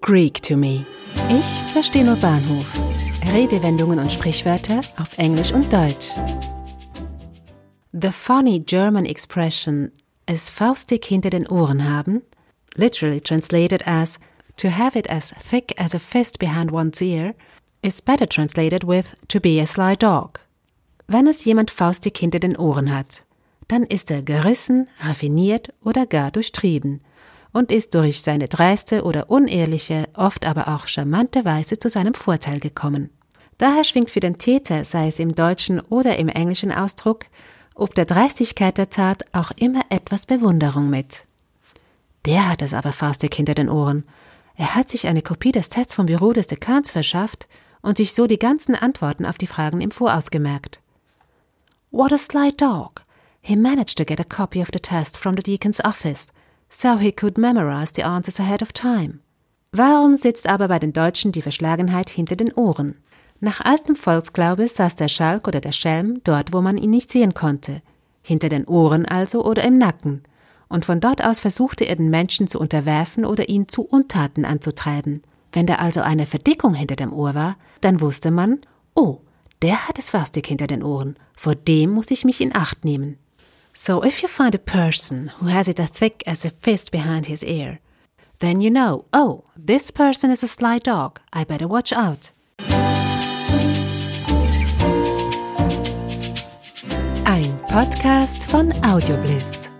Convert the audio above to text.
Greek to me. Ich verstehe nur Bahnhof. Redewendungen und Sprichwörter auf Englisch und Deutsch. The funny German expression es faustig hinter den Ohren haben, literally translated as to have it as thick as a fist behind one's ear, is better translated with to be a sly dog. Wenn es jemand faustig hinter den Ohren hat, dann ist er gerissen, raffiniert oder gar durchtrieben und ist durch seine dreiste oder unehrliche, oft aber auch charmante Weise zu seinem Vorteil gekommen. Daher schwingt für den Täter, sei es im deutschen oder im englischen Ausdruck, ob der Dreistigkeit der Tat auch immer etwas Bewunderung mit. Der hat es aber faustig hinter den Ohren. Er hat sich eine Kopie des Tests vom Büro des Dekans verschafft und sich so die ganzen Antworten auf die Fragen im Voraus gemerkt. What a sly dog! He managed to get a copy of the test from the deacon's office, so he could memorize the answers ahead of time. Warum sitzt aber bei den Deutschen die Verschlagenheit hinter den Ohren? Nach altem Volksglaube saß der Schalk oder der Schelm dort, wo man ihn nicht sehen konnte, hinter den Ohren also oder im Nacken, und von dort aus versuchte er den Menschen zu unterwerfen oder ihn zu Untaten anzutreiben. Wenn da also eine Verdickung hinter dem Ohr war, dann wusste man, oh, der hat es faustig hinter den Ohren, vor dem muss ich mich in Acht nehmen. So if you find a person who has it as thick as a fist behind his ear, then you know, oh, this person is a sly dog, I better watch out. Ein Podcast von Audiobliss.